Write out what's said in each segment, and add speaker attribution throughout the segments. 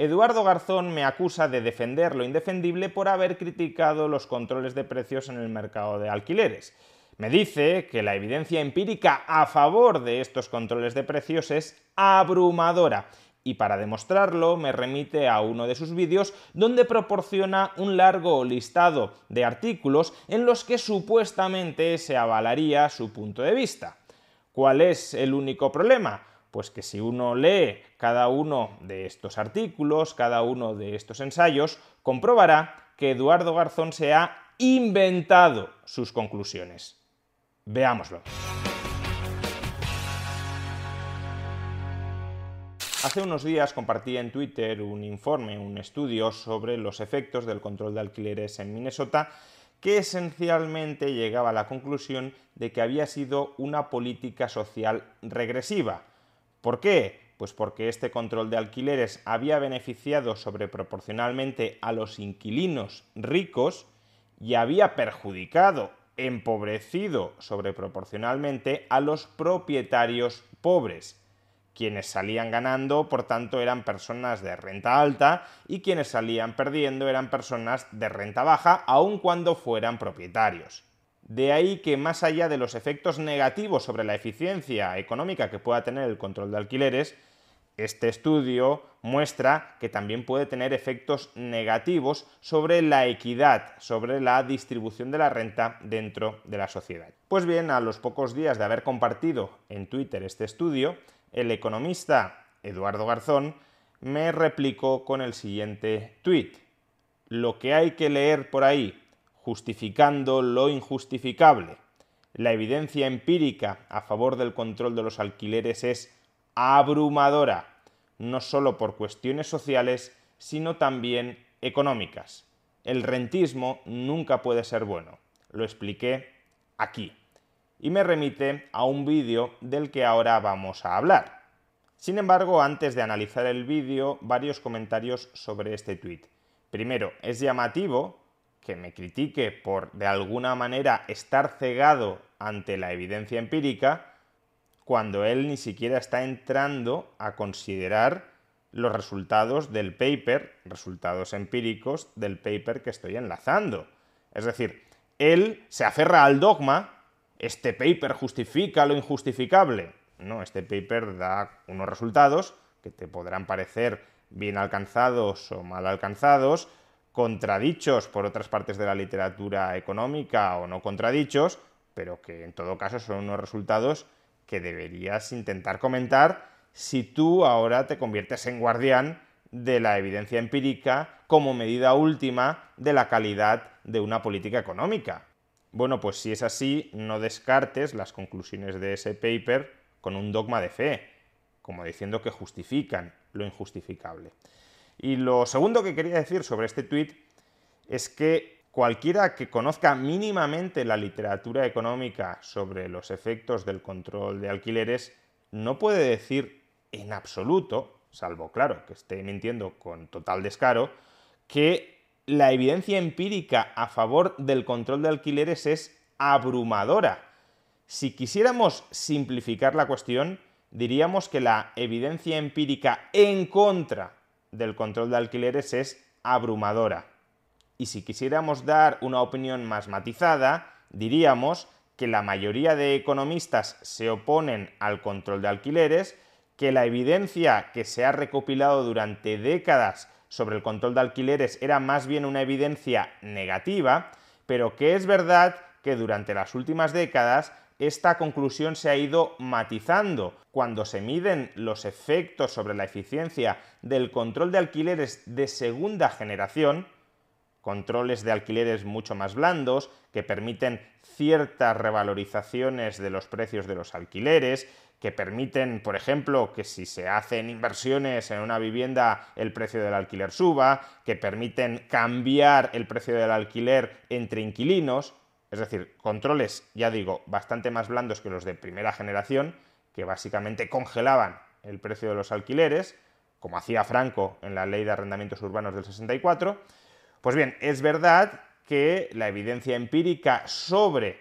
Speaker 1: Eduardo Garzón me acusa de defender lo indefendible por haber criticado los controles de precios en el mercado de alquileres. Me dice que la evidencia empírica a favor de estos controles de precios es abrumadora y para demostrarlo me remite a uno de sus vídeos donde proporciona un largo listado de artículos en los que supuestamente se avalaría su punto de vista. ¿Cuál es el único problema? Pues que si uno lee cada uno de estos artículos, cada uno de estos ensayos, comprobará que Eduardo Garzón se ha inventado sus conclusiones. Veámoslo. Hace unos días compartí en Twitter un informe, un estudio sobre los efectos del control de alquileres en Minnesota que esencialmente llegaba a la conclusión de que había sido una política social regresiva, ¿Por qué? Pues porque este control de alquileres había beneficiado sobreproporcionalmente a los inquilinos ricos y había perjudicado, empobrecido sobreproporcionalmente a los propietarios pobres. Quienes salían ganando, por tanto, eran personas de renta alta y quienes salían perdiendo eran personas de renta baja, aun cuando fueran propietarios. De ahí que más allá de los efectos negativos sobre la eficiencia económica que pueda tener el control de alquileres, este estudio muestra que también puede tener efectos negativos sobre la equidad, sobre la distribución de la renta dentro de la sociedad. Pues bien, a los pocos días de haber compartido en Twitter este estudio, el economista Eduardo Garzón me replicó con el siguiente tweet. Lo que hay que leer por ahí justificando lo injustificable. La evidencia empírica a favor del control de los alquileres es abrumadora, no solo por cuestiones sociales, sino también económicas. El rentismo nunca puede ser bueno. Lo expliqué aquí. Y me remite a un vídeo del que ahora vamos a hablar. Sin embargo, antes de analizar el vídeo, varios comentarios sobre este tuit. Primero, es llamativo que me critique por de alguna manera estar cegado ante la evidencia empírica cuando él ni siquiera está entrando a considerar los resultados del paper, resultados empíricos del paper que estoy enlazando. Es decir, él se aferra al dogma, este paper justifica lo injustificable. No, este paper da unos resultados que te podrán parecer bien alcanzados o mal alcanzados, contradichos por otras partes de la literatura económica o no contradichos, pero que en todo caso son unos resultados que deberías intentar comentar si tú ahora te conviertes en guardián de la evidencia empírica como medida última de la calidad de una política económica. Bueno, pues si es así, no descartes las conclusiones de ese paper con un dogma de fe, como diciendo que justifican lo injustificable. Y lo segundo que quería decir sobre este tuit es que cualquiera que conozca mínimamente la literatura económica sobre los efectos del control de alquileres no puede decir en absoluto, salvo claro que esté mintiendo con total descaro, que la evidencia empírica a favor del control de alquileres es abrumadora. Si quisiéramos simplificar la cuestión, diríamos que la evidencia empírica en contra del control de alquileres es abrumadora. Y si quisiéramos dar una opinión más matizada, diríamos que la mayoría de economistas se oponen al control de alquileres, que la evidencia que se ha recopilado durante décadas sobre el control de alquileres era más bien una evidencia negativa, pero que es verdad que durante las últimas décadas esta conclusión se ha ido matizando. Cuando se miden los efectos sobre la eficiencia del control de alquileres de segunda generación, controles de alquileres mucho más blandos, que permiten ciertas revalorizaciones de los precios de los alquileres, que permiten, por ejemplo, que si se hacen inversiones en una vivienda el precio del alquiler suba, que permiten cambiar el precio del alquiler entre inquilinos, es decir, controles, ya digo, bastante más blandos que los de primera generación, que básicamente congelaban el precio de los alquileres, como hacía Franco en la ley de arrendamientos urbanos del 64. Pues bien, es verdad que la evidencia empírica sobre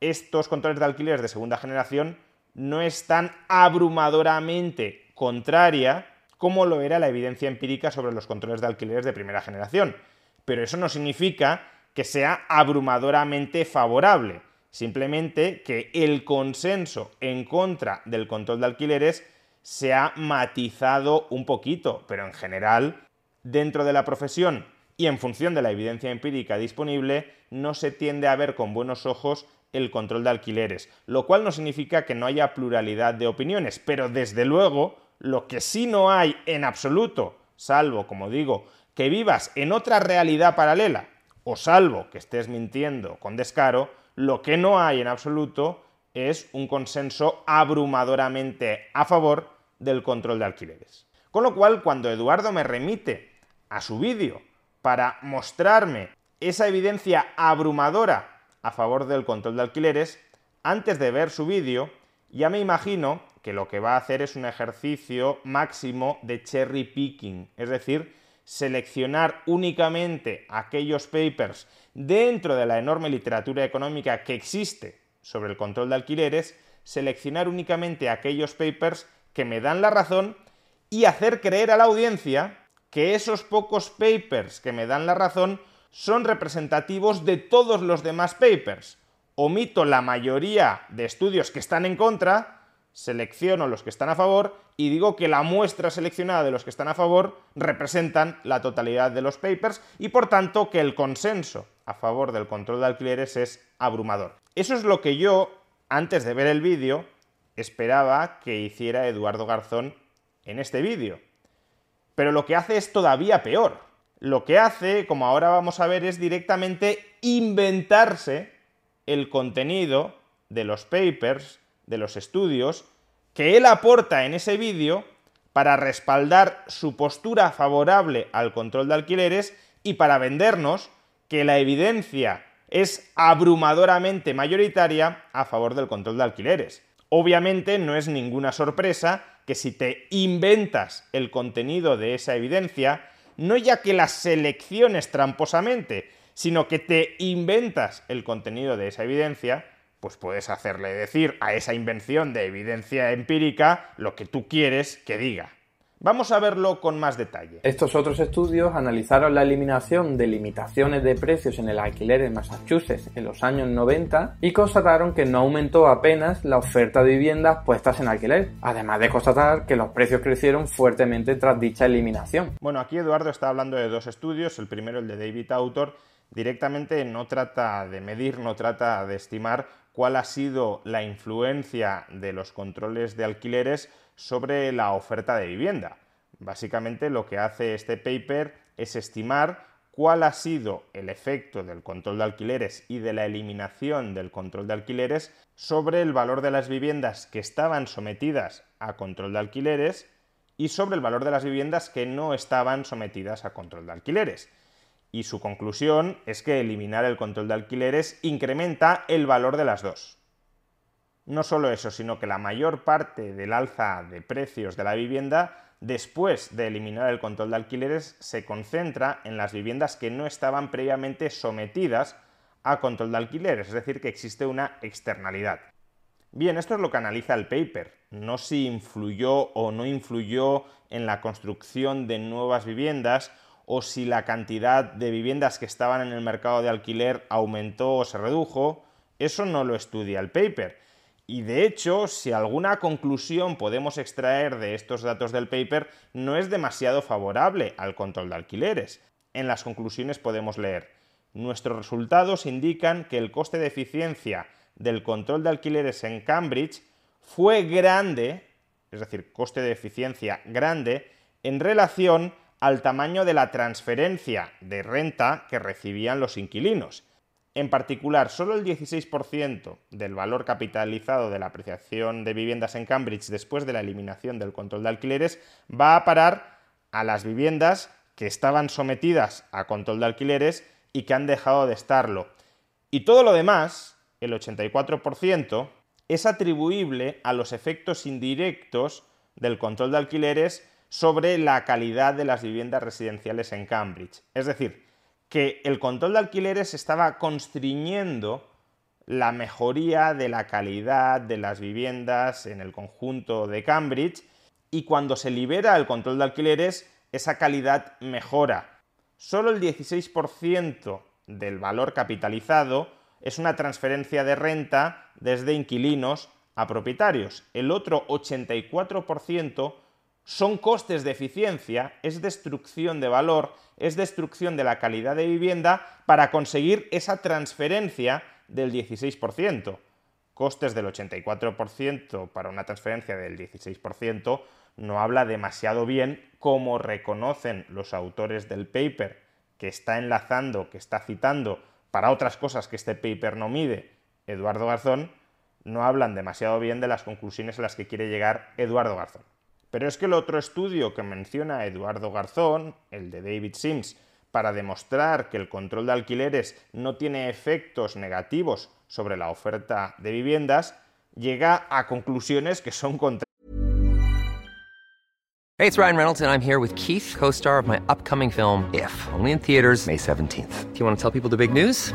Speaker 1: estos controles de alquileres de segunda generación no es tan abrumadoramente contraria como lo era la evidencia empírica sobre los controles de alquileres de primera generación. Pero eso no significa que sea abrumadoramente favorable, simplemente que el consenso en contra del control de alquileres se ha matizado un poquito, pero en general, dentro de la profesión y en función de la evidencia empírica disponible, no se tiende a ver con buenos ojos el control de alquileres, lo cual no significa que no haya pluralidad de opiniones, pero desde luego lo que sí no hay en absoluto, salvo, como digo, que vivas en otra realidad paralela, o salvo que estés mintiendo con descaro, lo que no hay en absoluto es un consenso abrumadoramente a favor del control de alquileres. Con lo cual, cuando Eduardo me remite a su vídeo para mostrarme esa evidencia abrumadora a favor del control de alquileres, antes de ver su vídeo, ya me imagino que lo que va a hacer es un ejercicio máximo de cherry picking, es decir, seleccionar únicamente aquellos papers dentro de la enorme literatura económica que existe sobre el control de alquileres, seleccionar únicamente aquellos papers que me dan la razón y hacer creer a la audiencia que esos pocos papers que me dan la razón son representativos de todos los demás papers. Omito la mayoría de estudios que están en contra, selecciono los que están a favor y digo que la muestra seleccionada de los que están a favor representan la totalidad de los papers y por tanto que el consenso a favor del control de alquileres es abrumador. Eso es lo que yo, antes de ver el vídeo, esperaba que hiciera Eduardo Garzón en este vídeo. Pero lo que hace es todavía peor lo que hace, como ahora vamos a ver, es directamente inventarse el contenido de los papers, de los estudios, que él aporta en ese vídeo para respaldar su postura favorable al control de alquileres y para vendernos que la evidencia es abrumadoramente mayoritaria a favor del control de alquileres. Obviamente no es ninguna sorpresa que si te inventas el contenido de esa evidencia, no ya que las selecciones tramposamente, sino que te inventas el contenido de esa evidencia, pues puedes hacerle decir a esa invención de evidencia empírica lo que tú quieres que diga. Vamos a verlo con más detalle.
Speaker 2: Estos otros estudios analizaron la eliminación de limitaciones de precios en el alquiler en Massachusetts en los años 90 y constataron que no aumentó apenas la oferta de viviendas puestas en alquiler, además de constatar que los precios crecieron fuertemente tras dicha eliminación.
Speaker 1: Bueno, aquí Eduardo está hablando de dos estudios, el primero el de David Autor, directamente no trata de medir, no trata de estimar cuál ha sido la influencia de los controles de alquileres sobre la oferta de vivienda. Básicamente lo que hace este paper es estimar cuál ha sido el efecto del control de alquileres y de la eliminación del control de alquileres sobre el valor de las viviendas que estaban sometidas a control de alquileres y sobre el valor de las viviendas que no estaban sometidas a control de alquileres. Y su conclusión es que eliminar el control de alquileres incrementa el valor de las dos. No solo eso, sino que la mayor parte del alza de precios de la vivienda, después de eliminar el control de alquileres, se concentra en las viviendas que no estaban previamente sometidas a control de alquileres, es decir, que existe una externalidad. Bien, esto es lo que analiza el paper, no si influyó o no influyó en la construcción de nuevas viviendas o si la cantidad de viviendas que estaban en el mercado de alquiler aumentó o se redujo, eso no lo estudia el paper. Y de hecho, si alguna conclusión podemos extraer de estos datos del paper, no es demasiado favorable al control de alquileres. En las conclusiones podemos leer, nuestros resultados indican que el coste de eficiencia del control de alquileres en Cambridge fue grande, es decir, coste de eficiencia grande, en relación al tamaño de la transferencia de renta que recibían los inquilinos. En particular, solo el 16% del valor capitalizado de la apreciación de viviendas en Cambridge después de la eliminación del control de alquileres va a parar a las viviendas que estaban sometidas a control de alquileres y que han dejado de estarlo. Y todo lo demás, el 84%, es atribuible a los efectos indirectos del control de alquileres sobre la calidad de las viviendas residenciales en Cambridge. Es decir, que el control de alquileres estaba constriñendo la mejoría de la calidad de las viviendas en el conjunto de Cambridge y cuando se libera el control de alquileres esa calidad mejora. Solo el 16% del valor capitalizado es una transferencia de renta desde inquilinos a propietarios. El otro 84% son costes de eficiencia, es destrucción de valor, es destrucción de la calidad de vivienda para conseguir esa transferencia del 16%. Costes del 84% para una transferencia del 16% no habla demasiado bien como reconocen los autores del paper que está enlazando, que está citando para otras cosas que este paper no mide, Eduardo Garzón, no hablan demasiado bien de las conclusiones a las que quiere llegar Eduardo Garzón. Pero es que el otro estudio que menciona Eduardo Garzón, el de David Sims, para demostrar que el control de alquileres no tiene efectos negativos sobre la oferta de viviendas, llega a conclusiones que son contrarias.
Speaker 3: Hey, it's Ryan Reynolds and I'm here with Keith, co-star of my upcoming film If, only in theaters May 17th. Do you want to tell people the big news?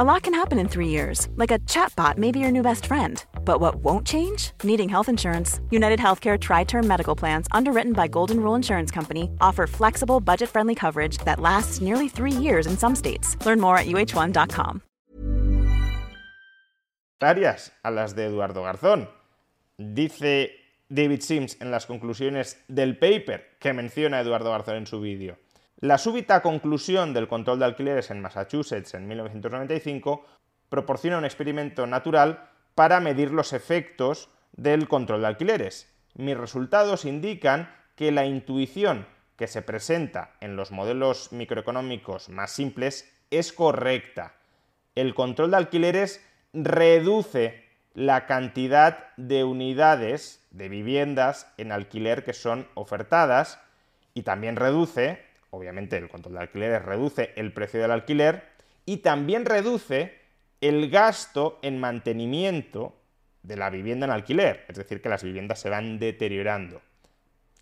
Speaker 4: A lot can happen in three years, like a chatbot may be your new best friend. But what won't change? Needing health insurance. United Healthcare Tri Term Medical Plans, underwritten by Golden Rule Insurance Company, offer flexible, budget friendly coverage that lasts nearly three years in some states. Learn more at uh1.com.
Speaker 1: a las de Eduardo Garzón. Dice David Sims en las conclusiones del paper que menciona Eduardo Garzón en su vídeo. La súbita conclusión del control de alquileres en Massachusetts en 1995 proporciona un experimento natural para medir los efectos del control de alquileres. Mis resultados indican que la intuición que se presenta en los modelos microeconómicos más simples es correcta. El control de alquileres reduce la cantidad de unidades de viviendas en alquiler que son ofertadas y también reduce obviamente el control de alquileres reduce el precio del alquiler y también reduce el gasto en mantenimiento de la vivienda en alquiler, es decir, que las viviendas se van deteriorando.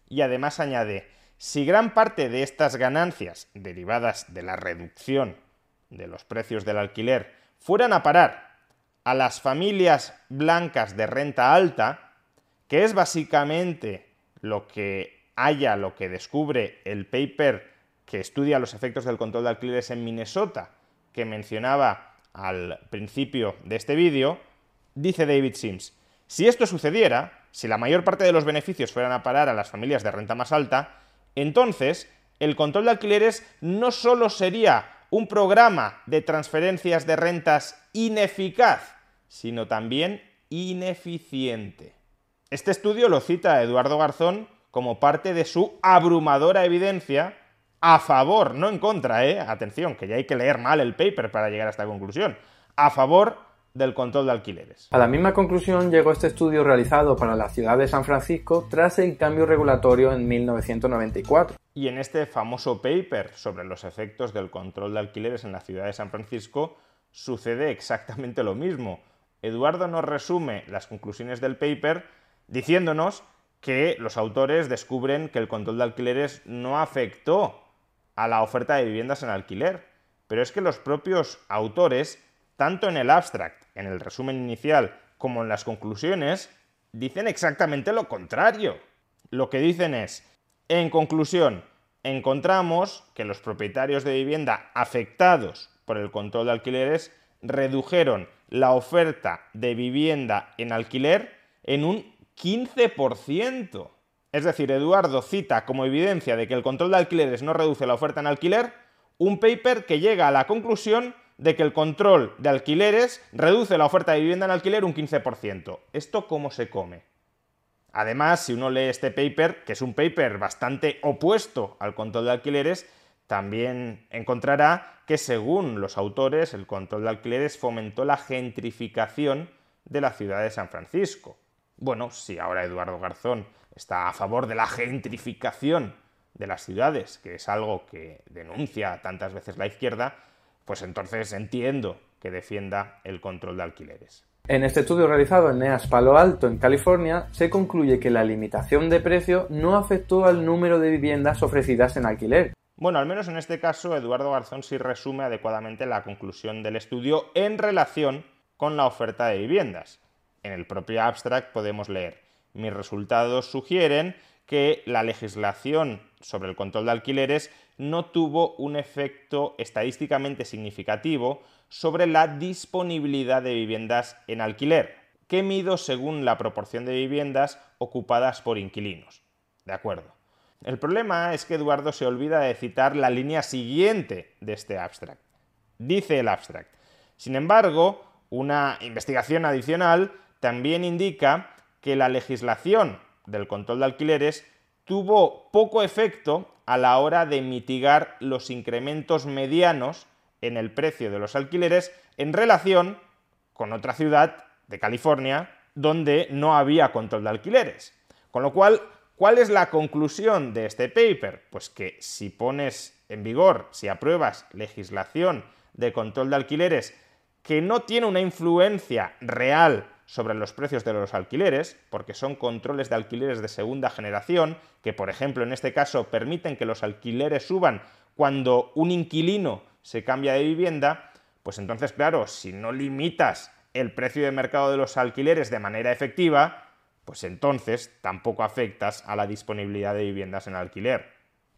Speaker 1: Y además añade, si gran parte de estas ganancias derivadas de la reducción de los precios del alquiler fueran a parar a las familias blancas de renta alta, que es básicamente lo que haya, lo que descubre el paper que estudia los efectos del control de alquileres en Minnesota, que mencionaba al principio de este vídeo, dice David Sims, si esto sucediera, si la mayor parte de los beneficios fueran a parar a las familias de renta más alta, entonces el control de alquileres no solo sería un programa de transferencias de rentas ineficaz, sino también ineficiente. Este estudio lo cita Eduardo Garzón como parte de su abrumadora evidencia a favor, no en contra, ¿eh? Atención, que ya hay que leer mal el paper para llegar a esta conclusión. A favor del control de alquileres.
Speaker 2: A la misma conclusión llegó este estudio realizado para la ciudad de San Francisco tras el cambio regulatorio en 1994.
Speaker 1: Y en este famoso paper sobre los efectos del control de alquileres en la ciudad de San Francisco sucede exactamente lo mismo. Eduardo nos resume las conclusiones del paper diciéndonos que los autores descubren que el control de alquileres no afectó a la oferta de viviendas en alquiler. Pero es que los propios autores, tanto en el abstract, en el resumen inicial, como en las conclusiones, dicen exactamente lo contrario. Lo que dicen es, en conclusión, encontramos que los propietarios de vivienda afectados por el control de alquileres redujeron la oferta de vivienda en alquiler en un 15%. Es decir, Eduardo cita como evidencia de que el control de alquileres no reduce la oferta en alquiler un paper que llega a la conclusión de que el control de alquileres reduce la oferta de vivienda en alquiler un 15%. ¿Esto cómo se come? Además, si uno lee este paper, que es un paper bastante opuesto al control de alquileres, también encontrará que según los autores, el control de alquileres fomentó la gentrificación de la ciudad de San Francisco. Bueno, si ahora Eduardo Garzón está a favor de la gentrificación de las ciudades, que es algo que denuncia tantas veces la izquierda, pues entonces entiendo que defienda el control de alquileres.
Speaker 2: En este estudio realizado en NEAS Palo Alto, en California, se concluye que la limitación de precio no afectó al número de viviendas ofrecidas en alquiler.
Speaker 1: Bueno, al menos en este caso, Eduardo Garzón sí resume adecuadamente la conclusión del estudio en relación con la oferta de viviendas. En el propio abstract podemos leer, mis resultados sugieren que la legislación sobre el control de alquileres no tuvo un efecto estadísticamente significativo sobre la disponibilidad de viviendas en alquiler, que mido según la proporción de viviendas ocupadas por inquilinos. De acuerdo. El problema es que Eduardo se olvida de citar la línea siguiente de este abstract. Dice el abstract. Sin embargo, una investigación adicional también indica que la legislación del control de alquileres tuvo poco efecto a la hora de mitigar los incrementos medianos en el precio de los alquileres en relación con otra ciudad de California donde no había control de alquileres. Con lo cual, ¿cuál es la conclusión de este paper? Pues que si pones en vigor, si apruebas legislación de control de alquileres que no tiene una influencia real sobre los precios de los alquileres, porque son controles de alquileres de segunda generación, que por ejemplo en este caso permiten que los alquileres suban cuando un inquilino se cambia de vivienda, pues entonces claro, si no limitas el precio de mercado de los alquileres de manera efectiva, pues entonces tampoco afectas a la disponibilidad de viviendas en alquiler.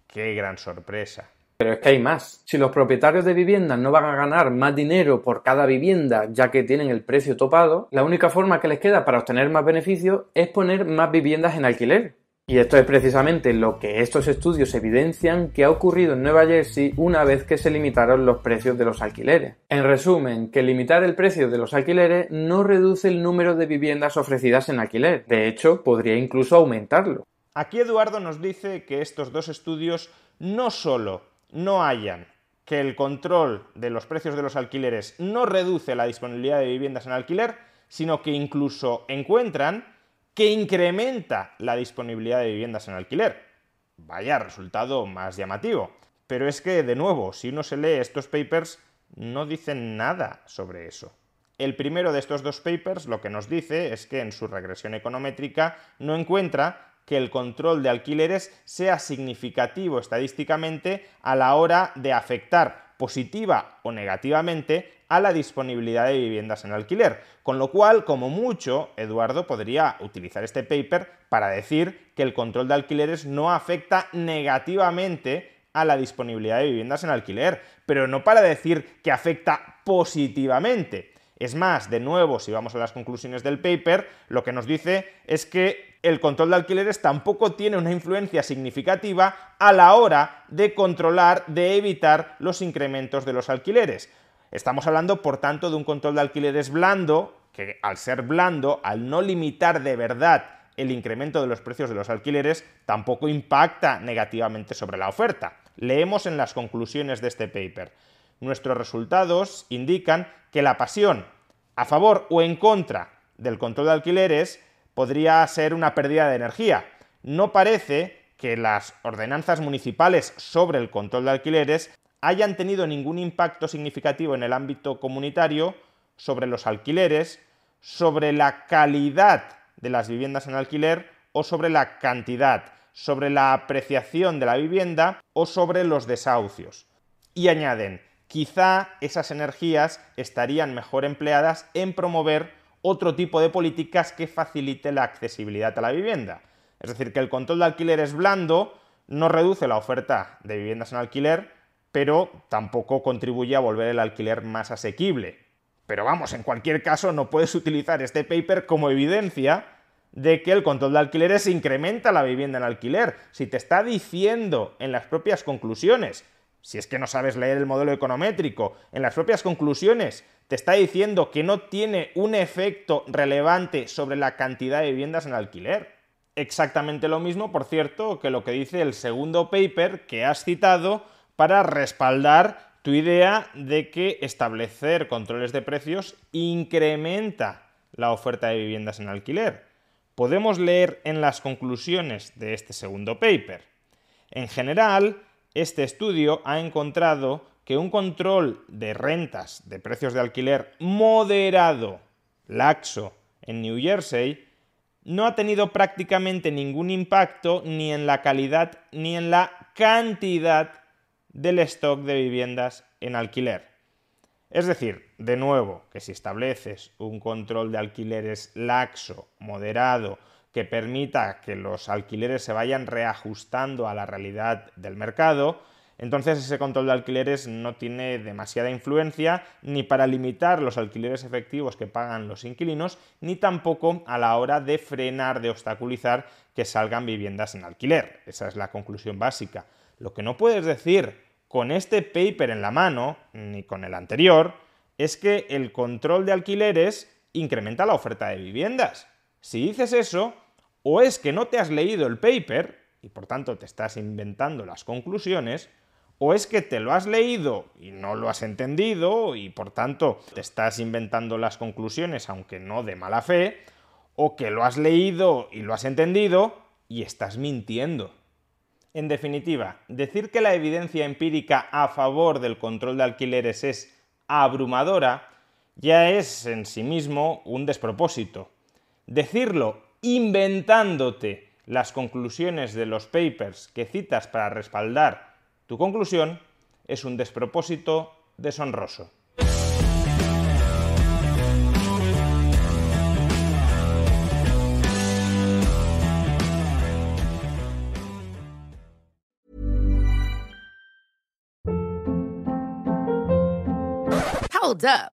Speaker 1: ¡Qué gran sorpresa!
Speaker 2: Pero es que hay más. Si los propietarios de viviendas no van a ganar más dinero por cada vivienda ya que tienen el precio topado, la única forma que les queda para obtener más beneficios es poner más viviendas en alquiler. Y esto es precisamente lo que estos estudios evidencian que ha ocurrido en Nueva Jersey una vez que se limitaron los precios de los alquileres. En resumen, que limitar el precio de los alquileres no reduce el número de viviendas ofrecidas en alquiler. De hecho, podría incluso aumentarlo.
Speaker 1: Aquí Eduardo nos dice que estos dos estudios no solo no hayan que el control de los precios de los alquileres no reduce la disponibilidad de viviendas en alquiler, sino que incluso encuentran que incrementa la disponibilidad de viviendas en alquiler. Vaya resultado más llamativo. Pero es que, de nuevo, si uno se lee estos papers, no dicen nada sobre eso. El primero de estos dos papers lo que nos dice es que en su regresión econométrica no encuentra que el control de alquileres sea significativo estadísticamente a la hora de afectar positiva o negativamente a la disponibilidad de viviendas en alquiler. Con lo cual, como mucho, Eduardo podría utilizar este paper para decir que el control de alquileres no afecta negativamente a la disponibilidad de viviendas en alquiler, pero no para decir que afecta positivamente. Es más, de nuevo, si vamos a las conclusiones del paper, lo que nos dice es que el control de alquileres tampoco tiene una influencia significativa a la hora de controlar, de evitar los incrementos de los alquileres. Estamos hablando, por tanto, de un control de alquileres blando, que al ser blando, al no limitar de verdad el incremento de los precios de los alquileres, tampoco impacta negativamente sobre la oferta. Leemos en las conclusiones de este paper. Nuestros resultados indican que la pasión a favor o en contra del control de alquileres podría ser una pérdida de energía. No parece que las ordenanzas municipales sobre el control de alquileres hayan tenido ningún impacto significativo en el ámbito comunitario sobre los alquileres, sobre la calidad de las viviendas en alquiler o sobre la cantidad, sobre la apreciación de la vivienda o sobre los desahucios. Y añaden, quizá esas energías estarían mejor empleadas en promover otro tipo de políticas que facilite la accesibilidad a la vivienda. Es decir, que el control de alquiler es blando, no reduce la oferta de viviendas en alquiler, pero tampoco contribuye a volver el alquiler más asequible. Pero vamos, en cualquier caso no puedes utilizar este paper como evidencia de que el control de alquileres incrementa la vivienda en alquiler. Si te está diciendo en las propias conclusiones, si es que no sabes leer el modelo econométrico, en las propias conclusiones te está diciendo que no tiene un efecto relevante sobre la cantidad de viviendas en alquiler. Exactamente lo mismo, por cierto, que lo que dice el segundo paper que has citado para respaldar tu idea de que establecer controles de precios incrementa la oferta de viviendas en alquiler. Podemos leer en las conclusiones de este segundo paper. En general, este estudio ha encontrado que un control de rentas de precios de alquiler moderado, laxo, en New Jersey, no ha tenido prácticamente ningún impacto ni en la calidad ni en la cantidad del stock de viviendas en alquiler. Es decir, de nuevo, que si estableces un control de alquileres laxo, moderado, que permita que los alquileres se vayan reajustando a la realidad del mercado, entonces ese control de alquileres no tiene demasiada influencia ni para limitar los alquileres efectivos que pagan los inquilinos, ni tampoco a la hora de frenar, de obstaculizar que salgan viviendas en alquiler. Esa es la conclusión básica. Lo que no puedes decir con este paper en la mano, ni con el anterior, es que el control de alquileres incrementa la oferta de viviendas. Si dices eso, o es que no te has leído el paper, y por tanto te estás inventando las conclusiones, o es que te lo has leído y no lo has entendido y por tanto te estás inventando las conclusiones aunque no de mala fe, o que lo has leído y lo has entendido y estás mintiendo. En definitiva, decir que la evidencia empírica a favor del control de alquileres es abrumadora ya es en sí mismo un despropósito. Decirlo inventándote las conclusiones de los papers que citas para respaldar tu conclusión es un despropósito deshonroso.
Speaker 5: Hold up.